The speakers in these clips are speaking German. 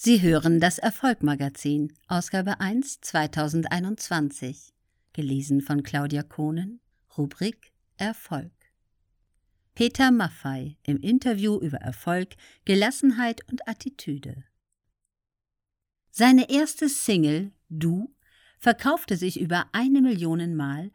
Sie hören das Erfolgmagazin, Ausgabe 1 2021, gelesen von Claudia Kohnen, Rubrik Erfolg. Peter Maffei im Interview über Erfolg, Gelassenheit und Attitüde. Seine erste Single, Du, verkaufte sich über eine Million Mal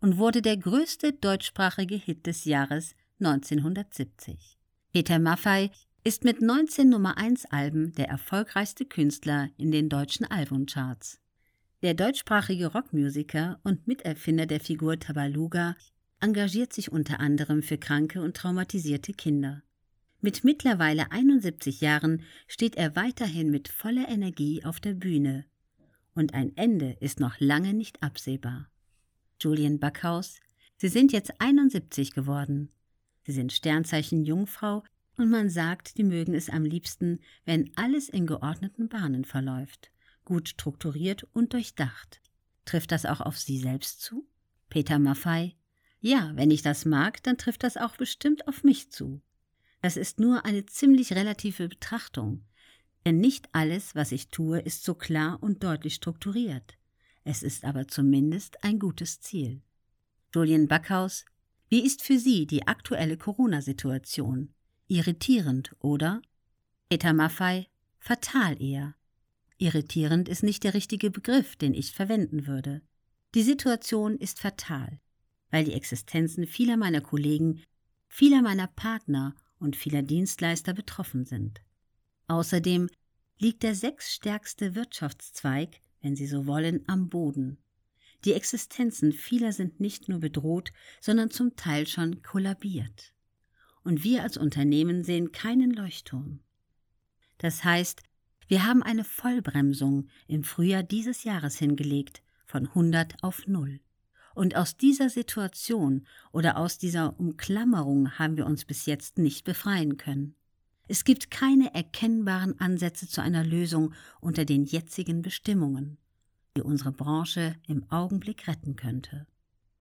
und wurde der größte deutschsprachige Hit des Jahres 1970. Peter Maffei ist mit 19 Nummer 1 Alben der erfolgreichste Künstler in den deutschen Albumcharts. Der deutschsprachige Rockmusiker und Miterfinder der Figur Tabaluga engagiert sich unter anderem für kranke und traumatisierte Kinder. Mit mittlerweile 71 Jahren steht er weiterhin mit voller Energie auf der Bühne. Und ein Ende ist noch lange nicht absehbar. Julian Backhaus, Sie sind jetzt 71 geworden. Sie sind Sternzeichen Jungfrau und man sagt, die mögen es am liebsten, wenn alles in geordneten Bahnen verläuft, gut strukturiert und durchdacht. Trifft das auch auf Sie selbst zu? Peter Maffei Ja, wenn ich das mag, dann trifft das auch bestimmt auf mich zu. Das ist nur eine ziemlich relative Betrachtung, denn nicht alles, was ich tue, ist so klar und deutlich strukturiert. Es ist aber zumindest ein gutes Ziel. Julian Backhaus Wie ist für Sie die aktuelle Corona-Situation? Irritierend, oder? Peter Maffei, fatal eher. Irritierend ist nicht der richtige Begriff, den ich verwenden würde. Die Situation ist fatal, weil die Existenzen vieler meiner Kollegen, vieler meiner Partner und vieler Dienstleister betroffen sind. Außerdem liegt der sechsstärkste Wirtschaftszweig, wenn Sie so wollen, am Boden. Die Existenzen vieler sind nicht nur bedroht, sondern zum Teil schon kollabiert und wir als Unternehmen sehen keinen Leuchtturm. Das heißt, wir haben eine Vollbremsung im Frühjahr dieses Jahres hingelegt, von 100 auf 0. Und aus dieser Situation oder aus dieser Umklammerung haben wir uns bis jetzt nicht befreien können. Es gibt keine erkennbaren Ansätze zu einer Lösung unter den jetzigen Bestimmungen, die unsere Branche im Augenblick retten könnte.